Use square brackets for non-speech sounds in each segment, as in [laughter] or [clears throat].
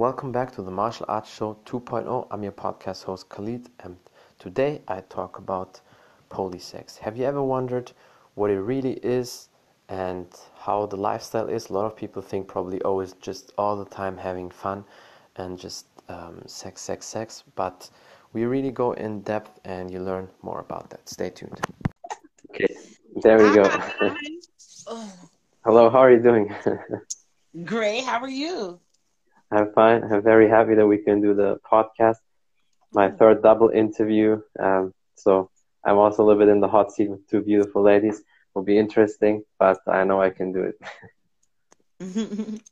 Welcome back to the Martial Arts Show 2.0. I'm your podcast host Khalid, and today I talk about polysex. Have you ever wondered what it really is and how the lifestyle is? A lot of people think probably, oh, it's just all the time having fun and just um, sex, sex, sex, but we really go in depth and you learn more about that. Stay tuned. Okay, there we go. [laughs] Hello, how are you doing? [laughs] Great, how are you? I'm fine. I'm very happy that we can do the podcast. My third double interview. Um, so I'm also a little bit in the hot seat with two beautiful ladies. Will be interesting, but I know I can do it. [laughs]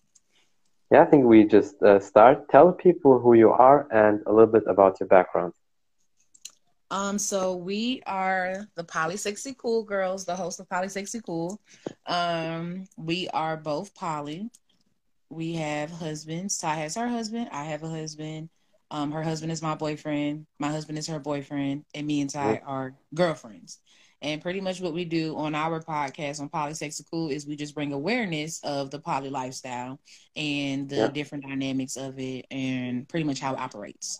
yeah, I think we just uh, start. Tell people who you are and a little bit about your background. Um, so we are the Poly Sexy Cool Girls, the host of Poly Sexy Cool. Um, we are both poly we have husbands. Ty has her husband. I have a husband. Um, her husband is my boyfriend. My husband is her boyfriend, and me and Ty are girlfriends. And pretty much what we do on our podcast on Polysexy Cool is we just bring awareness of the poly lifestyle and the yeah. different dynamics of it, and pretty much how it operates.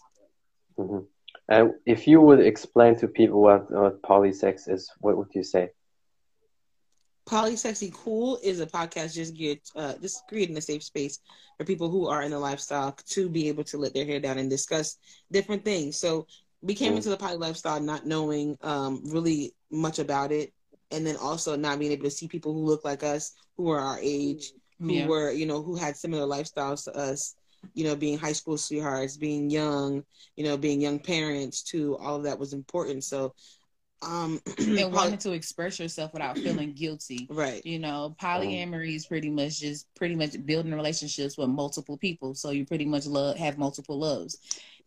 Mm-hmm. And if you would explain to people what, what polysex is, what would you say? Polysexy Cool is a podcast just geared, uh, just creating a safe space for people who are in the lifestyle to be able to let their hair down and discuss different things. So we came into the poly lifestyle not knowing um, really much about it, and then also not being able to see people who look like us, who are our age, who yeah. were you know who had similar lifestyles to us. You know, being high school sweethearts, being young, you know, being young parents too. All of that was important. So um [clears throat] and wanting to express yourself without feeling guilty. Right. You know polyamory is pretty much just pretty much building relationships with multiple people. So you pretty much love have multiple loves.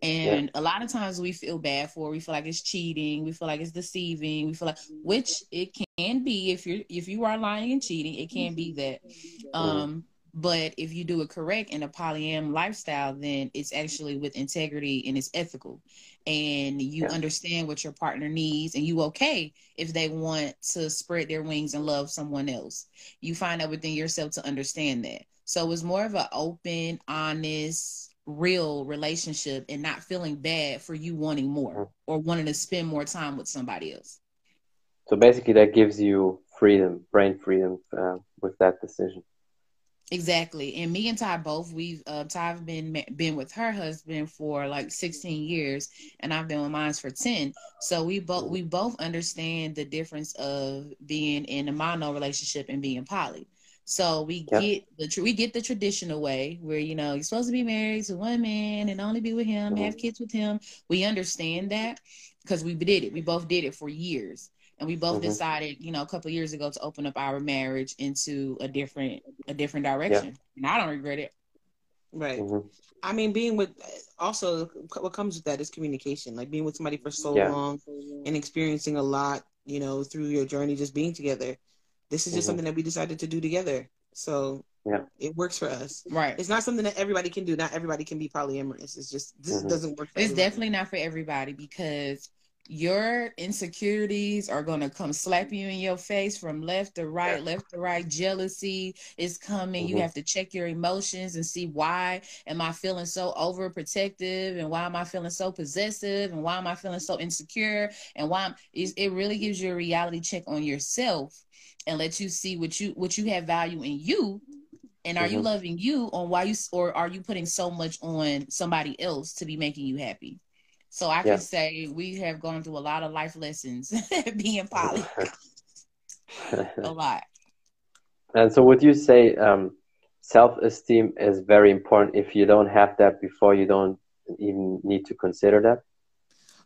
And yeah. a lot of times we feel bad for we feel like it's cheating we feel like it's deceiving we feel like which it can be if you're if you are lying and cheating it can be that. Um but if you do it correct in a polyam lifestyle then it's actually with integrity and it's ethical and you yeah. understand what your partner needs and you okay if they want to spread their wings and love someone else you find out within yourself to understand that so it's more of an open honest real relationship and not feeling bad for you wanting more mm-hmm. or wanting to spend more time with somebody else so basically that gives you freedom brain freedom uh, with that decision Exactly. And me and Ty both we've uh Ty've been been with her husband for like 16 years and I've been with mine for 10. So we both we both understand the difference of being in a mono relationship and being poly. So we yep. get the we get the traditional way where you know you're supposed to be married to one man and only be with him, mm-hmm. have kids with him. We understand that because we did it. We both did it for years and we both mm-hmm. decided you know a couple years ago to open up our marriage into a different a different direction yeah. and i don't regret it right mm-hmm. i mean being with also what comes with that is communication like being with somebody for so yeah. long and experiencing a lot you know through your journey just being together this is just mm-hmm. something that we decided to do together so yeah it works for us right it's not something that everybody can do not everybody can be polyamorous it's just this mm-hmm. doesn't work it's everybody. definitely not for everybody because your insecurities are going to come slap you in your face from left to right left to right. Jealousy is coming. Mm-hmm. you have to check your emotions and see why am i feeling so overprotective and why am i feeling so possessive and why am i feeling so insecure and why I'm, it really gives you a reality check on yourself and let you see what you what you have value in you. And are mm-hmm. you loving you on why you or are you putting so much on somebody else to be making you happy so I can say we have gone through a lot of life lessons [laughs] being poly. [laughs] a lot. And so would you say um, self-esteem is very important if you don't have that before you don't even need to consider that?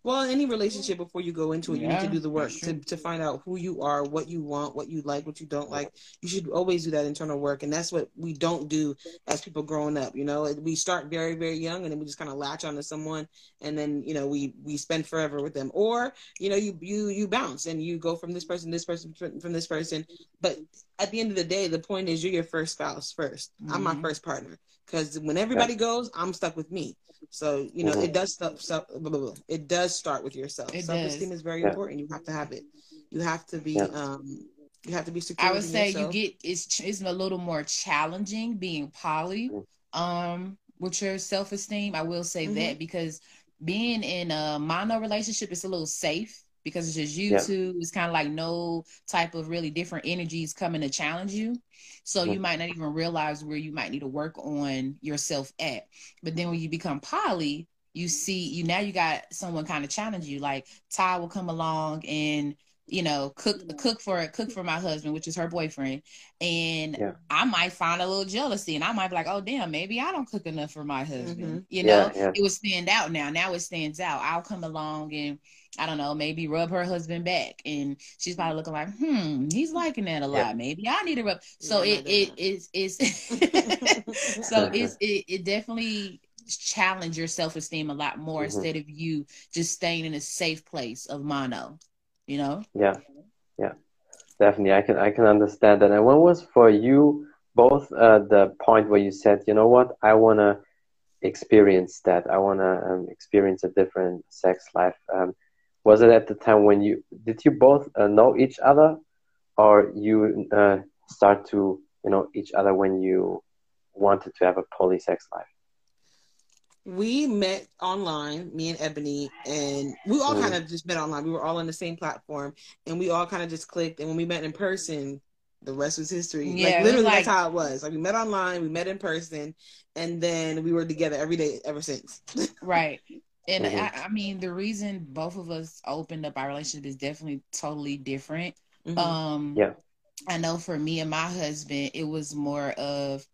Well, any relationship before you go into it, yeah, you need to do the work to, to find out who you are, what you want, what you like, what you don't like. You should always do that internal work. And that's what we don't do as people growing up. You know, we start very, very young and then we just kind of latch onto someone and then, you know, we, we spend forever with them. Or, you know, you, you, you bounce and you go from this person, this person, from this person. But at the end of the day, the point is you're your first spouse 1st mm-hmm. I'm my mm-hmm. first partner. Because when everybody yeah. goes, I'm stuck with me. So you know, mm-hmm. it does stuff. So, it does start with yourself. Self esteem is very yeah. important. You have to have it. You have to be. Yeah. Um, you have to be secure. I would say yourself. you get it's it's a little more challenging being poly. Mm. Um, with your self esteem. I will say mm-hmm. that because being in a mono relationship is a little safe because it's just you yeah. two. It's kind of like no type of really different energies coming to challenge you. So you might not even realize where you might need to work on yourself at. But then when you become poly, you see you now you got someone kind of challenge you. Like Ty will come along and you know cook cook for cook for my husband which is her boyfriend and yeah. i might find a little jealousy and i might be like oh damn maybe i don't cook enough for my husband mm-hmm. you know? yeah, it would stand out now. Now it stands out. I'll come along and i don't know maybe rub her husband back and she's probably looking like hmm he's liking that a lot. Maybe i need to rub so it it is it's [laughs] [laughs] so it's it, it definitely challenge your self-esteem a lot more mm-hmm. instead of you just staying in a safe place of mono you know? Yeah. Yeah. Definitely. I can i can understand that. And when was for you both uh, the point where you said you know what? I want to experience that. I want to um, experience a different sex life. Um, was it at the time when you did you both uh, know each other? Or you uh, start to you know each other when you wanted to have a poly sex life we met online, me and Ebony, and we all mm. kind of just met online. We were all on the same platform, and we all kind of just clicked. And when we met in person, the rest was history. Yeah, like literally, like, that's how it was. Like we met online, we met in person, and then we were together every day ever since. [laughs] right. And mm-hmm. I, I, mean, the reason both of us opened up our relationship is definitely totally different. Mm-hmm. Um, yeah. I know for me and my husband, it was more of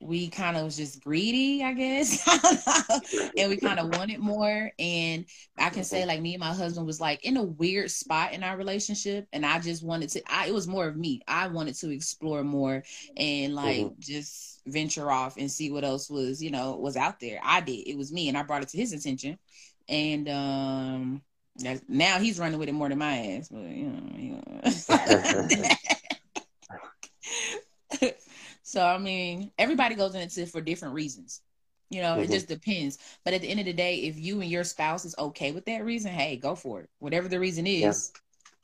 we kind of was just greedy, I guess, [laughs] and we kind of wanted more. And I can say, like me and my husband was like in a weird spot in our relationship, and I just wanted to. I, it was more of me. I wanted to explore more and like mm-hmm. just venture off and see what else was, you know, was out there. I did. It was me, and I brought it to his attention, and um now he's running with it more than my ass. But you know. You know. [laughs] [laughs] So I mean, everybody goes into it for different reasons. You know, mm-hmm. it just depends. But at the end of the day, if you and your spouse is okay with that reason, hey, go for it. Whatever the reason is.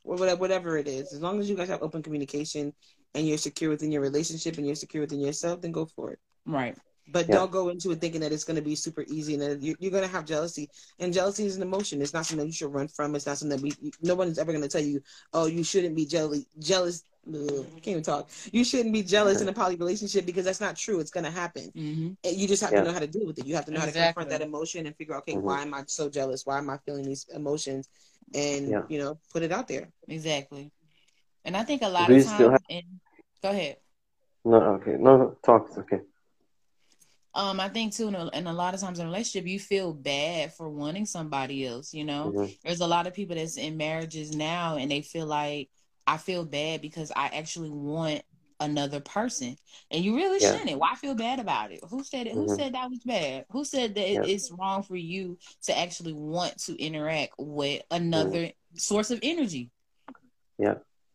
Yeah. Whatever it is, as long as you guys have open communication and you're secure within your relationship and you're secure within yourself, then go for it. Right. But yeah. don't go into it thinking that it's going to be super easy and that you're, you're going to have jealousy. And jealousy is an emotion. It's not something you should run from. It's not something that we. No one's ever going to tell you, oh, you shouldn't be jealous. Jealous Ugh, can't even talk. You shouldn't be jealous in a poly relationship because that's not true. It's gonna happen. Mm-hmm. You just have yeah. to know how to deal with it. You have to know exactly. how to confront that emotion and figure out, okay, mm-hmm. why am I so jealous? Why am I feeling these emotions? And yeah. you know, put it out there. Exactly. And I think a lot of times. Have... And, go ahead. No, okay. No, talk. It's okay. Um, I think too, and a lot of times in a relationship, you feel bad for wanting somebody else. You know, mm-hmm. there's a lot of people that's in marriages now, and they feel like I feel bad because I actually want another person and you really yeah. shouldn't why feel bad about it who said it mm-hmm. who said that was bad who said that yeah. it's wrong for you to actually want to interact with another mm-hmm. source of energy yeah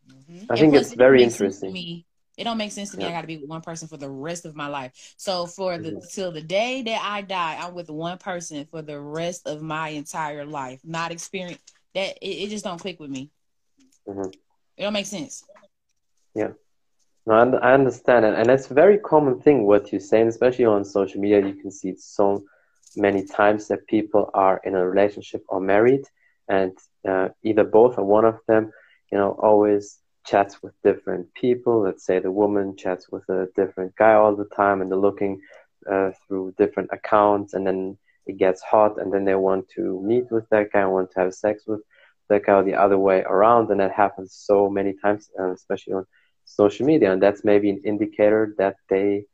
mm-hmm. i think it's very interesting me it don't make sense to me. Yeah. I got to be with one person for the rest of my life. So for the mm-hmm. till the day that I die, I'm with one person for the rest of my entire life. Not experience that. It, it just don't click with me. It don't make sense. Yeah. No, I understand it. And it's a very common thing what you're saying, especially on social media. You can see it so many times that people are in a relationship or married, and uh, either both or one of them, you know, always chats with different people. Let's say the woman chats with a different guy all the time, and they're looking uh, through different accounts, and then it gets hot, and then they want to meet with that guy, want to have sex with that go the other way around, and that happens so many times, uh, especially on social media. And that's maybe an indicator that they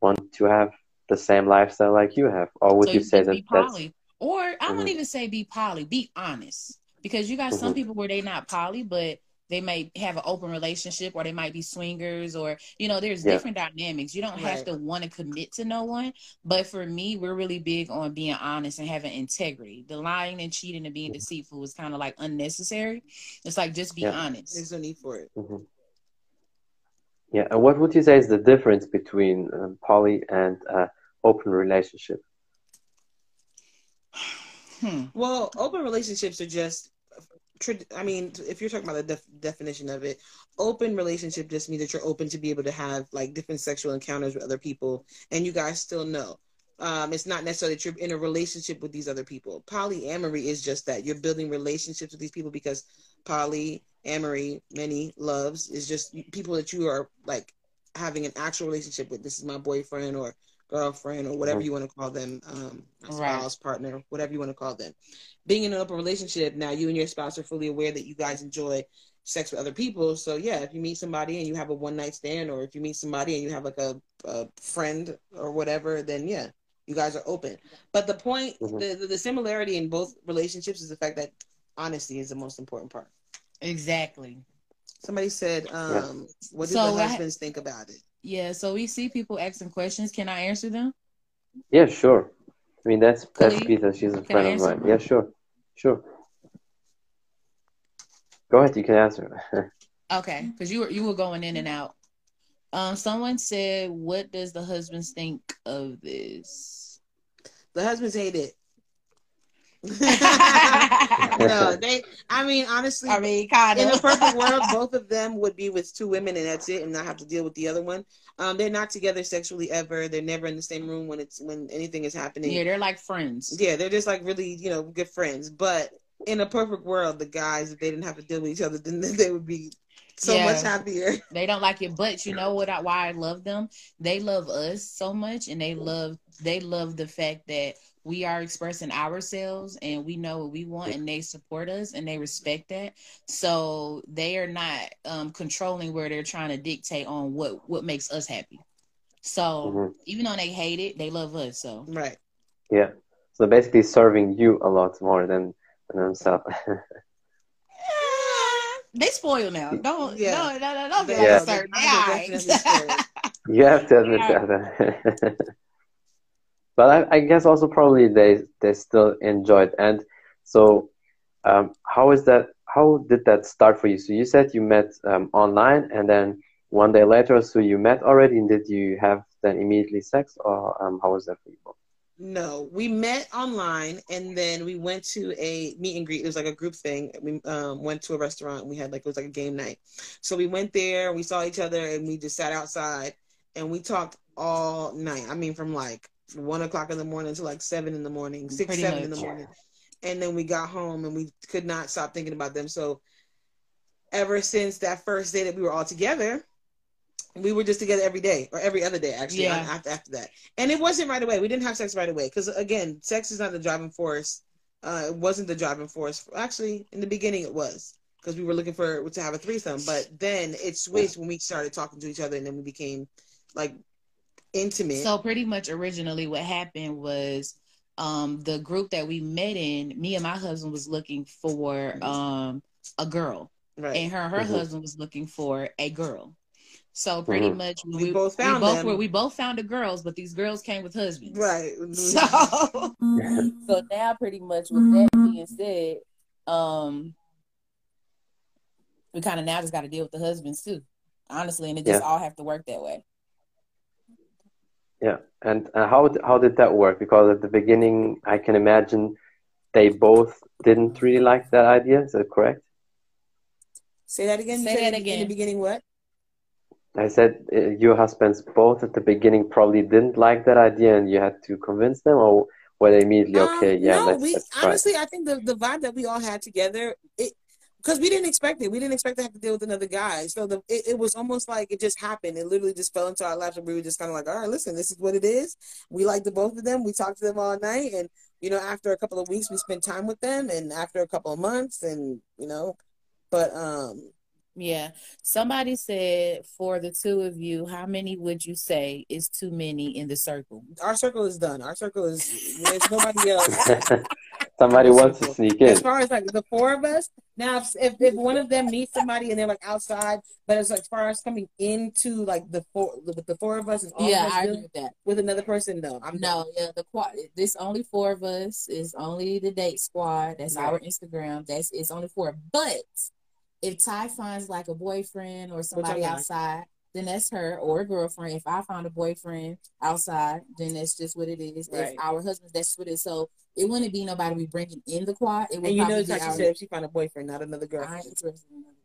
want to have the same lifestyle like you have. Or would so you, you say that that's or I mm-hmm. wouldn't even say be poly, be honest. Because you got mm-hmm. some people where they not poly, but they may have an open relationship or they might be swingers or you know there's yeah. different dynamics you don't right. have to want to commit to no one but for me we're really big on being honest and having integrity the lying and cheating and being mm-hmm. deceitful was kind of like unnecessary it's like just be yeah. honest there's no need for it mm-hmm. yeah and what would you say is the difference between um, poly and uh, open relationship [sighs] hmm. well open relationships are just I mean, if you're talking about the def- definition of it, open relationship just means that you're open to be able to have like different sexual encounters with other people, and you guys still know. um, it's not necessarily that you're in a relationship with these other people. Polyamory is just that you're building relationships with these people because polyamory, many loves, is just people that you are like having an actual relationship with. This is my boyfriend or girlfriend or whatever mm-hmm. you want to call them, um, spouse, right. partner, whatever you want to call them. Being in an open relationship, now you and your spouse are fully aware that you guys enjoy sex with other people. So yeah, if you meet somebody and you have a one night stand, or if you meet somebody and you have like a, a friend or whatever, then yeah, you guys are open. But the point, mm-hmm. the, the similarity in both relationships is the fact that honesty is the most important part. Exactly. Somebody said, um, yeah. "What do so the husbands think about it?" Yeah, so we see people asking questions. Can I answer them? Yeah, sure. I mean, that's that's Peter. She's a friend of mine. Them? Yeah, sure, sure. Go ahead. You can answer. [laughs] okay, because you were you were going in and out. Um, someone said, "What does the husbands think of this?" The husbands hate it. [laughs] no, they. I mean, honestly, I mean, kind of. In a perfect world, both of them would be with two women, and that's it, and not have to deal with the other one. Um, they're not together sexually ever. They're never in the same room when it's when anything is happening. Yeah, they're like friends. Yeah, they're just like really, you know, good friends. But in a perfect world, the guys, if they didn't have to deal with each other, then [laughs] they would be so yeah, much happier. [laughs] They don't like it, but you know what? I, why I love them? They love us so much, and they love they love the fact that we are expressing ourselves and we know what we want and they support us and they respect that. So they are not um, controlling where they're trying to dictate on what what makes us happy. So mm-hmm. even though they hate it they love us so. Right. Yeah. So basically serving you a lot more than, than themselves. [laughs] They spoil now. Don't yeah. no no no don't yeah. certain [laughs] you have to admit [laughs] that but I, I, guess also probably they they still enjoyed. And so, um, how is that? How did that start for you? So you said you met um, online, and then one day later, so you met already, and did you have then immediately sex, or um, how was that for you? No, we met online, and then we went to a meet and greet. It was like a group thing. We um, went to a restaurant. we had like it was like a game night. So we went there. We saw each other, and we just sat outside, and we talked all night. I mean, from like one o'clock in the morning to like seven in the morning, six, Pretty seven much. in the morning. And then we got home and we could not stop thinking about them. So ever since that first day that we were all together, we were just together every day or every other day actually yeah. after, after that. And it wasn't right away. We didn't have sex right away because again, sex is not the driving force. Uh, it wasn't the driving force. Actually, in the beginning, it was because we were looking for to have a threesome. But then it switched when we started talking to each other, and then we became like intimate. So pretty much originally what happened was um the group that we met in, me and my husband was looking for um a girl. Right. And her and her mm-hmm. husband was looking for a girl. So pretty mm-hmm. much we, we, both found we both them. were we both found the girls, but these girls came with husbands. Right. [laughs] So so now pretty much with that being said, um we kind of now just got to deal with the husbands too, honestly, and it just yeah. all have to work that way. Yeah, and uh, how how did that work? Because at the beginning, I can imagine they both didn't really like that idea. Is that correct? Say that again. Say that again. In the beginning, what? I said uh, your husbands both at the beginning probably didn't like that idea, and you had to convince them, or were they immediately um, okay? Um, yeah, no, let's, we let's honestly, I think the the vibe that we all had together, it because we didn't expect it. We didn't expect to have to deal with another guy. So the, it, it, was almost like it just happened. It literally just fell into our laps, and we were just kind of like, all right, listen, this is what it is. We liked the both of them. We talked to them all night, and you know, after a couple of weeks, we spent time with them, and after a couple of months, and you know, but um, yeah. Somebody said for the two of you, how many would you say is too many in the circle? Our circle is done. Our circle is there's nobody else. [laughs] somebody wants to sneak in. As far as like the four of us, now if, if one of them meets somebody and they're like outside, but as like, as far as coming into like the four with the four of us is all yeah, I agree with that. With another person, no, I'm no, yeah. The quad, this only four of us is only the date squad. That's right. our Instagram. That's it's only four, but if Ty finds like a boyfriend or somebody outside, then that's her or a girlfriend. If I found a boyfriend outside, then that's just what it is. Right. If our husbands, that's what it is. So it wouldn't be nobody we bringing in the quad. It would and you know, like she said, if she found a boyfriend, not another girl.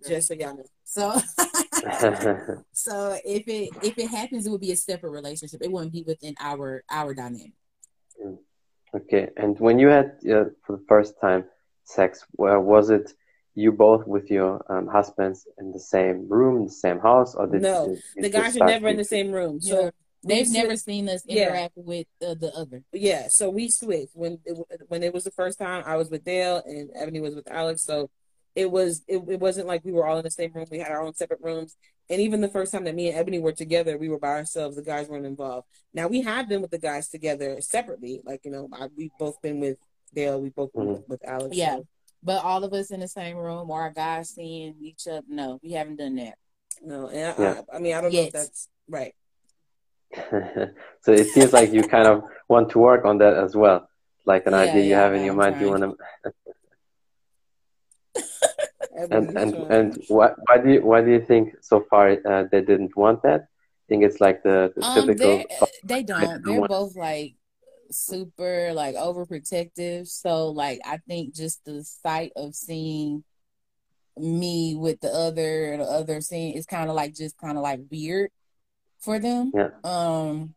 Just so y'all know. So, [laughs] so if it if it happens, it would be a separate relationship. It wouldn't be within our our dynamic. Okay, and when you had uh, for the first time sex, where was it? You both with your um, husbands in the same room, the same house, or did no? You, you the guys are never in the same room, so. Yeah. They've never seen us interact yeah. with uh, the other. Yeah, so we switched when it, when it was the first time. I was with Dale and Ebony was with Alex. So it was it, it wasn't like we were all in the same room. We had our own separate rooms. And even the first time that me and Ebony were together, we were by ourselves. The guys weren't involved. Now we have been with the guys together separately. Like you know, I, we've both been with Dale. We both been mm-hmm. with Alex. Yeah, so. But all of us in the same room, or our guys seeing each other. No, we haven't done that. No, and I, yeah. I, I mean, I don't know if that's right. [laughs] so it seems like you kind of want to work on that as well, like an yeah, idea you yeah, have in your mind. You want [laughs] to. and and and why, why do you why do you think so far uh, they didn't want that? I think it's like the, the um, typical. They don't. They're both like super like overprotective. So like I think just the sight of seeing me with the other the other scene is kind of like just kind of like weird for them. Yeah. Um,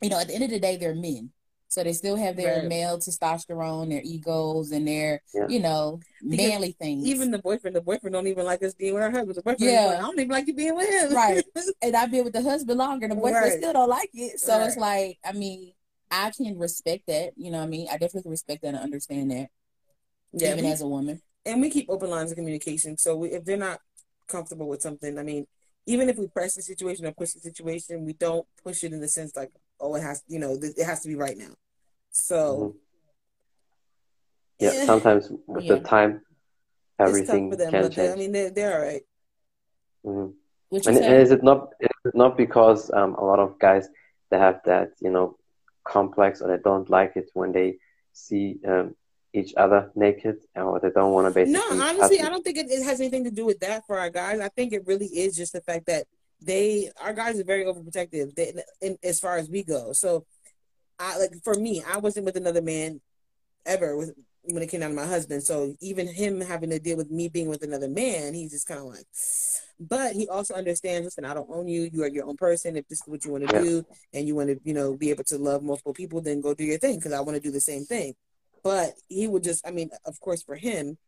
you know, at the end of the day, they're men. So they still have their right. male testosterone, their egos, and their yeah. you know because manly things. Even the boyfriend, the boyfriend don't even like us being with our husband. The boyfriend, yeah, like, I don't even like you being with him. Right. [laughs] and I've been with the husband longer. The boyfriend right. still don't like it. So right. it's like, I mean, I can respect that. You know, what I mean, I definitely respect that and understand that. Yeah, even we, as a woman. And we keep open lines of communication. So we, if they're not comfortable with something, I mean, even if we press the situation or push the situation, we don't push it in the sense like, oh, it has, you know, it has to be right now. So, mm-hmm. yeah, yeah, sometimes with yeah. the time, everything them, can change. They, I mean, they're, they're all right. mm-hmm. and, and, is it not is it not because um, a lot of guys they have that you know complex or they don't like it when they see um, each other naked or they don't want to basically no honestly i don't think it, it, has anything to do with that for our guys. I think it really is just the fact that they our guys are very overprotective they, in, as far as we go. So I like for me, I wasn't with another man ever with when it came down to my husband. So even him having to deal with me being with another man, he's just kind of like. But he also understands. Listen, I don't own you. You are your own person. If this is what you want to yeah. do, and you want to, you know, be able to love multiple people, then go do your thing. Because I want to do the same thing. But he would just. I mean, of course, for him,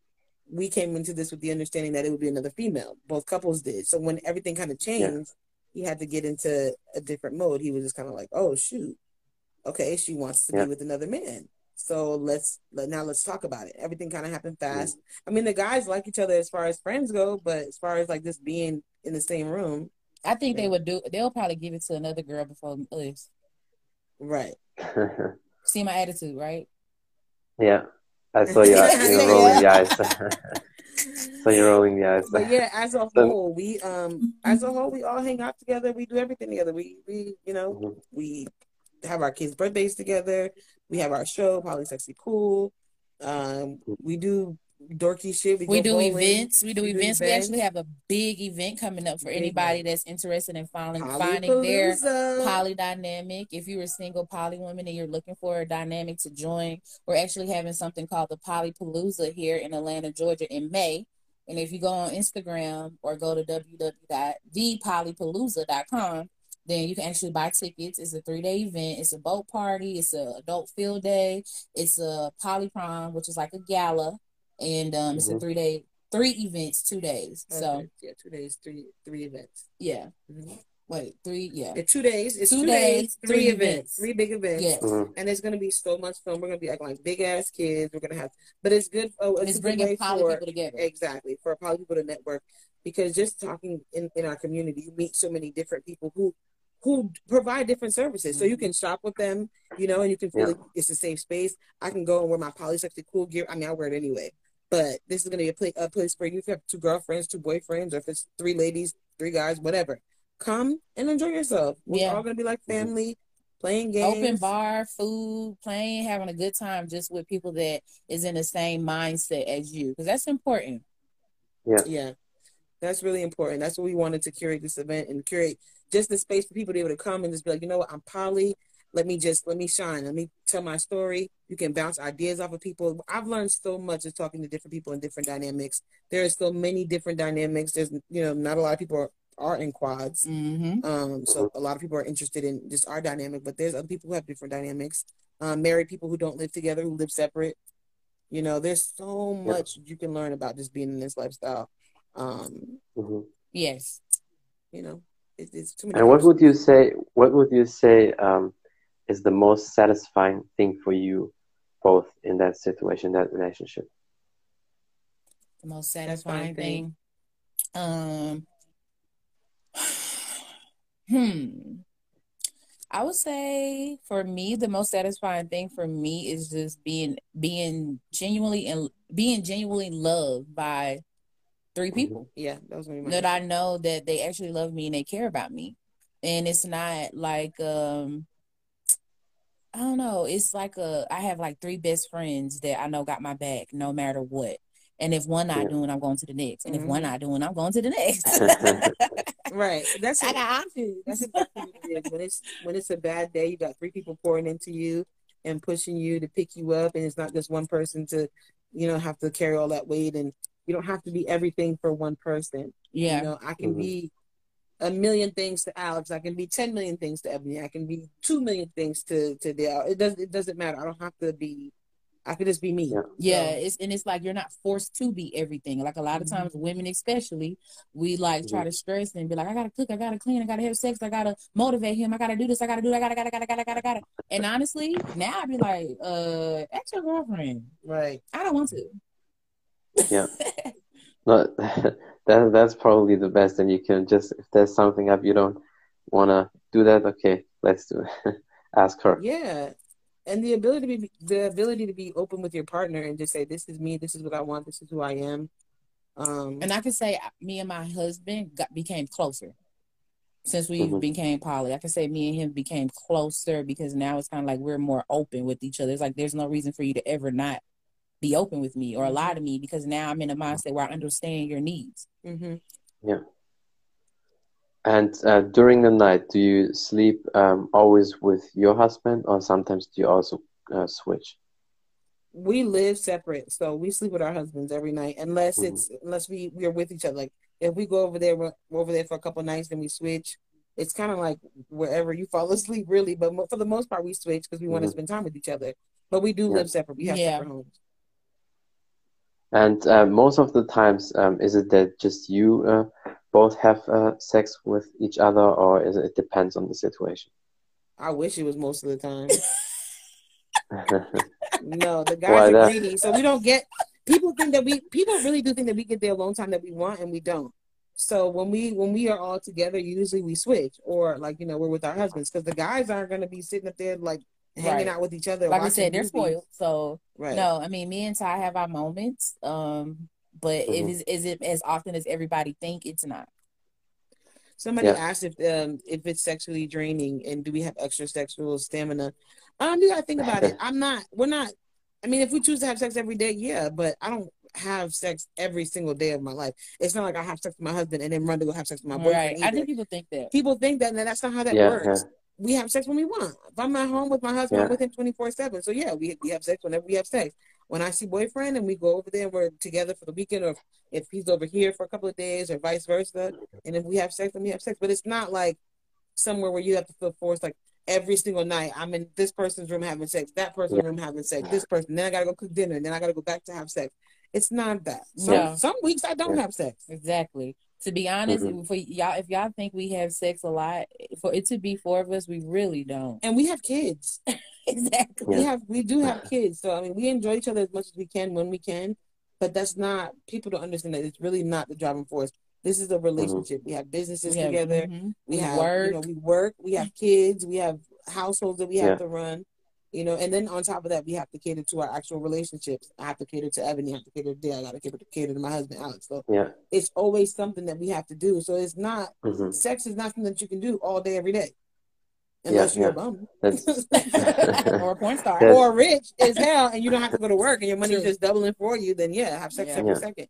we came into this with the understanding that it would be another female. Both couples did. So when everything kind of changed, yeah. he had to get into a different mode. He was just kind of like, oh shoot okay, she wants to yeah. be with another man. So let's let now let's talk about it. Everything kind of happened fast. I mean, the guys like each other as far as friends go, but as far as like just being in the same room, I think yeah. they would do. They'll probably give it to another girl before us. Right. [laughs] See my attitude, right? Yeah, I saw you. [laughs] You're rolling the eyes. [laughs] so you're rolling the eyes. But yeah, as a whole, we um, as a whole, we all hang out together. We do everything together. We we you know mm-hmm. we have our kids' birthdays together. We have our show, Poly Sexy Cool. Um, we do dorky shit. We, we do bowling. events. We do we events. Do we actually have a big event coming up for big anybody event. that's interested in finding finding their poly dynamic. If you're a single poly woman and you're looking for a dynamic to join, we're actually having something called the Polypalooza here in Atlanta, Georgia in May. And if you go on Instagram or go to www.thepolypalooza.com, then you can actually buy tickets. It's a three day event. It's a boat party. It's a adult field day. It's a poly prom, which is like a gala, and um, mm-hmm. it's a mm-hmm. three day three events, two days. Okay. So yeah, two days, three three events. Yeah. Mm-hmm. Wait, three, yeah. yeah. two days. It's two, two days, days, three, three events. events. Three big events. Yes. Mm-hmm. And it's gonna be so much fun. We're gonna be acting like big ass kids. We're gonna have but it's good oh it's, it's bringing poly for, people together. Exactly. For poly people to network. Because just talking in, in our community, you meet so many different people who who provide different services. So you mm-hmm. can shop with them, you know, and you can feel yeah. like it's a safe space. I can go and wear my Polysexy Cool gear. I mean, I wear it anyway. But this is going to be a, play, a place for you if you have two girlfriends, two boyfriends, or if it's three ladies, three guys, whatever. Come and enjoy yourself. We're yeah. all going to be like mm-hmm. family, playing games. Open bar, food, playing, having a good time just with people that is in the same mindset as you. Because that's important. Yeah. Yeah. That's really important. That's what we wanted to curate this event and curate just the space for people to be able to come and just be like, you know what, I'm poly. Let me just let me shine. Let me tell my story. You can bounce ideas off of people. I've learned so much just talking to different people in different dynamics. There are so many different dynamics. There's you know not a lot of people are are in quads. Mm-hmm. Um, so a lot of people are interested in just our dynamic, but there's other people who have different dynamics. Um, married people who don't live together, who live separate. You know, there's so much you can learn about just being in this lifestyle. Um, mm-hmm. Yes. You know, it, it's too many. And what would you say? What would you say um, is the most satisfying thing for you, both in that situation, that relationship? The most satisfying thing. thing. Um. [sighs] Hmm. I would say for me, the most satisfying thing for me is just being being genuinely and being genuinely loved by three mm-hmm. people. Yeah, that was that I know that they actually love me and they care about me, and it's not like um I don't know. It's like a I have like three best friends that I know got my back no matter what. And if one not yeah. doing, I'm going to the next. And mm-hmm. if one mm-hmm. not doing, I'm going to the next. [laughs] right. That's [laughs] I got options. That's exactly what it is. When it's when it's a bad day, you got three people pouring into you and pushing you to pick you up, and it's not just one person to, you know, have to carry all that weight, and you don't have to be everything for one person. Yeah. You know, I can mm-hmm. be a million things to Alex. I can be ten million things to Ebony. I can be two million things to to Dale. It does it doesn't matter. I don't have to be I could just be me. Yeah, yeah so. it's and it's like you're not forced to be everything. Like a lot of times, mm-hmm. women especially, we like try mm-hmm. to stress and be like, I gotta cook, I gotta clean, I gotta have sex, I gotta motivate him, I gotta do this, I gotta do, that, I gotta, gotta, gotta, gotta, gotta, gotta. And honestly, now I'd be like, uh, ask your girlfriend. Right. I don't want to. Yeah. no, [laughs] that that's probably the best. And you can just if there's something up you don't want to do that, okay, let's do it. [laughs] ask her. Yeah, and the ability to be the ability to be open with your partner and just say this is me this is what i want this is who i am um and i can say uh, me and my husband got became closer since we mm-hmm. became poly i can say me and him became closer because now it's kind of like we're more open with each other it's like there's no reason for you to ever not be open with me or lie to me because now i'm in a mindset where i understand your needs mm-hmm. yeah and uh, during the night, do you sleep um, always with your husband, or sometimes do you also uh, switch? We live separate, so we sleep with our husbands every night, unless mm-hmm. it's unless we we are with each other. Like if we go over there, we're, we're over there for a couple nights, then we switch. It's kind of like wherever you fall [laughs] asleep, really. But for the most part, we switch because we mm-hmm. want to spend time with each other. But we do yeah. live separate. We have yeah. separate homes. And uh, most of the times, um, is it that just you uh, both have uh, sex with each other, or is it, it depends on the situation? I wish it was most of the time. [laughs] [laughs] no, the guys Why are greedy, so we don't get. People think that we people really do think that we get the alone time that we want, and we don't. So when we when we are all together, usually we switch, or like you know we're with our husbands, because the guys aren't going to be sitting up there like hanging right. out with each other. Like I said, they're spoiled. So right. no, I mean me and Ty have our moments. Um, but mm-hmm. it is is it as often as everybody think it's not. Somebody yeah. asked if um if it's sexually draining and do we have extra sexual stamina. Um, you gotta think about it. [laughs] I'm not. We're not. I mean, if we choose to have sex every day, yeah, but I don't have sex every single day of my life. It's not like I have sex with my husband and then run to go have sex with my boyfriend. Right. I think people think that. People think that, and that's not how that yeah, works. Yeah. We have sex when we want. If I'm at home with my husband, I'm with him 24 7. So, yeah, we, we have sex whenever we have sex when I see boyfriend and we go over there and we're together for the weekend, or if he's over here for a couple of days, or vice versa, and if we have sex, then we have sex. But it's not like somewhere where you have to feel forced. Like every single night, I'm in this person's room having sex, that person's room having sex, this person. Then I gotta go cook dinner, and then I gotta go back to have sex. It's not that. Some no. some weeks I don't have sex. Exactly. To be honest, mm-hmm. for y'all, if y'all think we have sex a lot, for it to be four of us, we really don't. And we have kids. [laughs] exactly. We have we do have kids, so I mean we enjoy each other as much as we can when we can, but that's not people don't understand that it's really not the driving force. This is a mm-hmm. relationship. Mm-hmm. We have businesses yeah, together. Mm-hmm. We, we have work. you know we work. We have kids. We have households that we have to run. You know, and then on top of that, we have to cater to our actual relationships. I have to cater to Ebony. I have to cater to Dale. I got to cater, cater to my husband, Alex. So yeah, it's always something that we have to do. So it's not mm-hmm. sex is not something that you can do all day every day unless yeah, you're yeah. a bum [laughs] or a porn star or rich as hell and you don't have to go to work and your money's just doubling for you then yeah have sex yeah. every second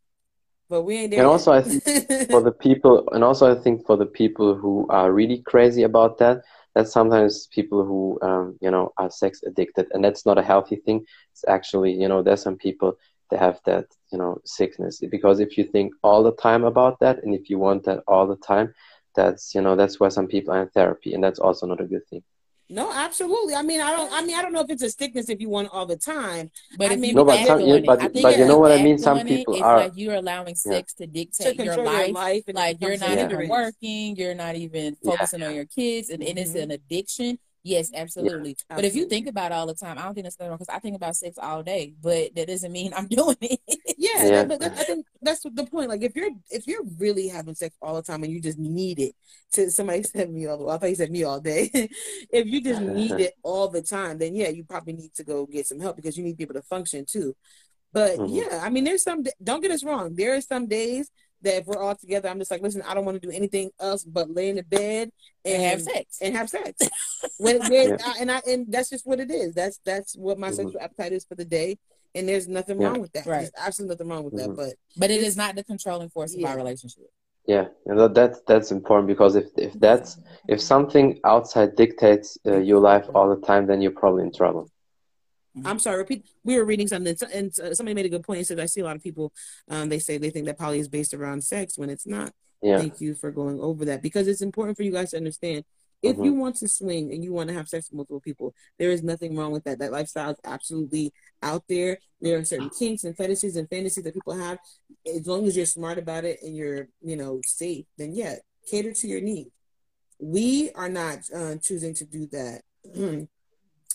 but we ain't there and yet. also i think for the people and also i think for the people who are really crazy about that that's sometimes people who um, you know are sex addicted and that's not a healthy thing. It's actually you know there's some people that have that you know sickness. Because if you think all the time about that and if you want that all the time that's you know that's why some people are in therapy and that's also not a good thing no, absolutely. I mean, I don't. I mean, I don't know if it's a sickness if you want all the time. But I if mean, you no, but, some, yeah, but, I but you know what I mean. Some on it, people are. like you're allowing sex to to dictate your life. your life, Like you're not a even working, you're not even Yeah. focusing on your kids, and, and it's Mhm. an addiction. Yes, absolutely. But if you think about it all the time, I don't think that's wrong because I think about sex all day, but that doesn't mean I'm [laughs] doing it. Yeah, Yeah. but that, I think that's the point. Like, if you're if you're really having sex all the time and you just need it to somebody [laughs] said me all. I thought you said me all day. [laughs] if you just need it all the time, then yeah, you probably need to go get some help because you need to be able to function too. But Mhm. yeah, I mean, there's some. Don't get us wrong. There are some days that if we're all together, I'm just like, listen, I don't want to do anything else but lay in the bed and have sex. and have sex. when, when Yeah. I, and I and that's just what it is. That's that's what my Mhm. sexual appetite is for the day. And there's nothing Yeah. wrong with that. Right. There's absolutely nothing wrong with that. Mhm. But But it is not the controlling force of our relationship. Yeah, and that that's that's important because if if that's if something outside dictates uh, your life all the time, then you're probably in trouble. I'm sorry, repeat. We were reading something, and somebody made a good point. He said, I see a lot of people, um, they say they think that poly is based around sex when it's not. Yeah, Thank you for going over that because it's important for you guys to understand. If Mhm. you want to swing and you want to have sex with multiple people, there is nothing wrong with that. That lifestyle is absolutely out there. There are certain kinks and fetishes and fantasies that people have. As long as you're smart about it and you're, you know, safe, then yeah, cater to your needs. We are not uh, choosing to do that. [clears throat]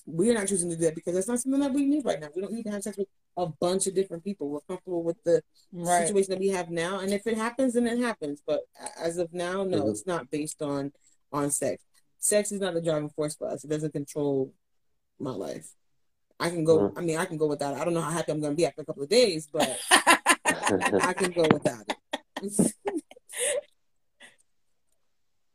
we are not choosing to do that because that's not something that we need right now. We don't need to have sex with a bunch of different people. We're comfortable with the Right. situation that we have now, and if it happens, then it happens. But as of now, no, Mhm. it's not based on on sex. Sex is not the driving force for us. It doesn't control my life. I can go. Mhm. I mean, I can go without it. I don't know how happy I'm going to be after a couple of days, but [laughs] I can go without it. [laughs]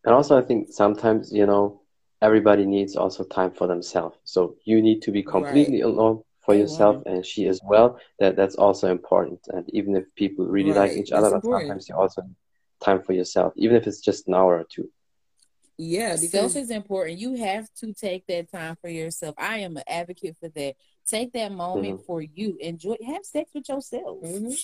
and also I think sometimes you know everybody needs also time for themselves. So you need to be completely alone for yourself, want and she as well. That that's also important. And even if people really like Right, each that's other, but important. sometimes you also need time for yourself, even if it's just an hour or two. yeah, Self because is important. You have to take that time for yourself. I am an advocate for that. Take that moment Mm-hmm. for you. Enjoy. Have sex with yourself. Mhm.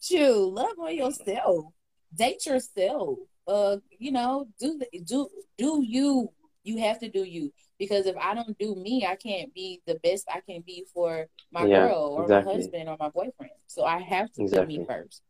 Chew. Love on yourself. Date yourself. Uh, you know, do the, do do you. You have to do you because if I don't do me, I can't be the best I can be for my Yeah, girl or exactly. my husband or my boyfriend. So I have to Exactly. me first.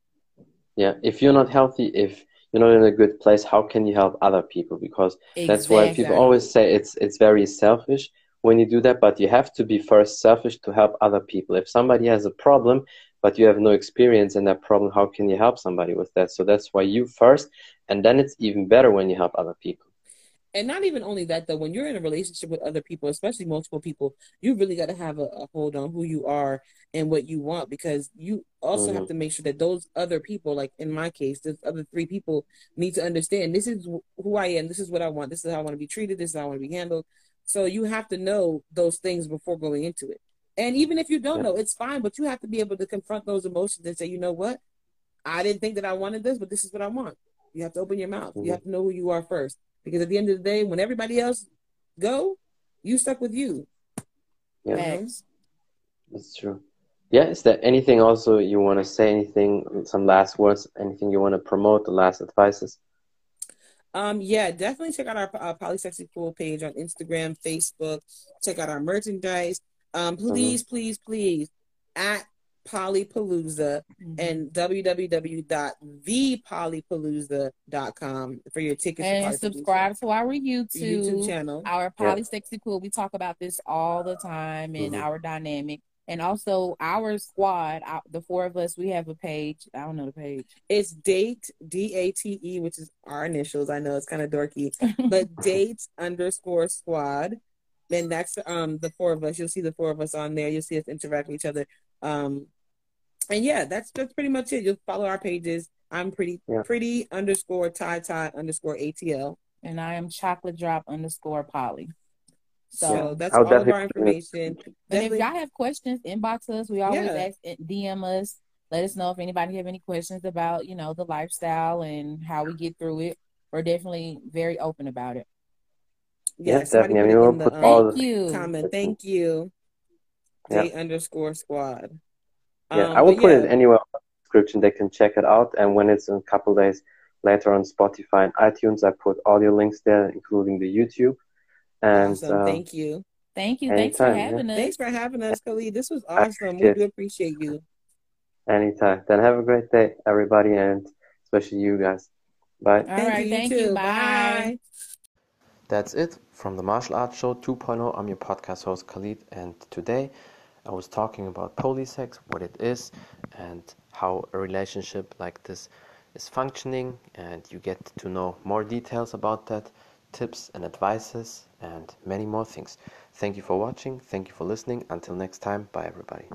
Yeah, if you're not healthy, if you're not in a good place, how can you help other people? Because that's why people always say it's it's very selfish when you do that, but you have to be first selfish to help other people. If somebody has a problem, but you have no experience in that problem, how can you help somebody with that? So that's why you first, and then it's even better when you help other people. And not even only that though when you're in a relationship with other people especially multiple people you really got to have a, a hold on who you are and what you want because you also Mhm. have to make sure that those other people like in my case the other three people need to understand this is who i am this is what i want this is how i want to be treated this is how i want to be handled so you have to know those things before going into it and even if you don't Yeah. know it's fine but you have to be able to confront those emotions and say you know what i didn't think that i wanted this but this is what i want you have to open your mouth Mhm. you have to know who you are first because at the end of the day, when everybody else go, you stuck with you. Yeah. Facts. That's true. Yeah, is there anything also you want to say? Anything, some last words? Anything you want to promote? The last advices? Um, yeah, definitely check out our uh, Polysexy Cool page on Instagram, Facebook. Check out our merchandise. Um, please, please, please, at Polypalooza Mhm. and www.thepolypalooza.com for your tickets. and Polypalooza. subscribe to our YouTube YouTube, channel. our Polysexy Cool. We talk about this all the time in Mhm. our dynamic. And also our squad, our, the four of us, we have a page. I don't know the page. It's date D A T E, which is our initials. I know it's kind of dorky, [laughs] but date underscore squad. Then that's um the four of us. You'll see the four of us on there. You'll see us interact with each other. Um, and yeah, that's that's pretty much it. You'll follow our pages. I'm pretty Yeah. pretty underscore tie tie underscore ATL. and I am chocolate drop underscore poly. So, So that's I'll all of our information. and if y'all have questions, inbox us. We always Yeah. ask DM us. Let us know if anybody have any questions about, you know, the lifestyle and how we get through it. We're definitely very open about it. Yeah, somebody definitely. put it We'll in the, um, all Thank you. comment. Thank you. Yeah. Date underscore squad. Yeah, Um, I will put yeah. it anywhere in the description. They can check it out, and when it's in a couple days, later on Spotify and iTunes. I put audio links there, including the YouTube. And awesome. Uh, thank you. Thank you. Anytime, Thanks for having yeah. us. Thanks for having us, Khalid. This was awesome. We do appreciate you. Anytime. Then have a great day, everybody, and especially you guys. Bye. All thank right. You thank you. Bye. Bye. That's it from the Martial Arts Show 2.0. I'm your podcast host, Khalid, and today I was talking about polysex, what it is, and how a relationship like this is functioning, and you get to know more details about that, tips and advices, and many more things. Thank you for watching. Thank you for listening. Until next time, bye everybody.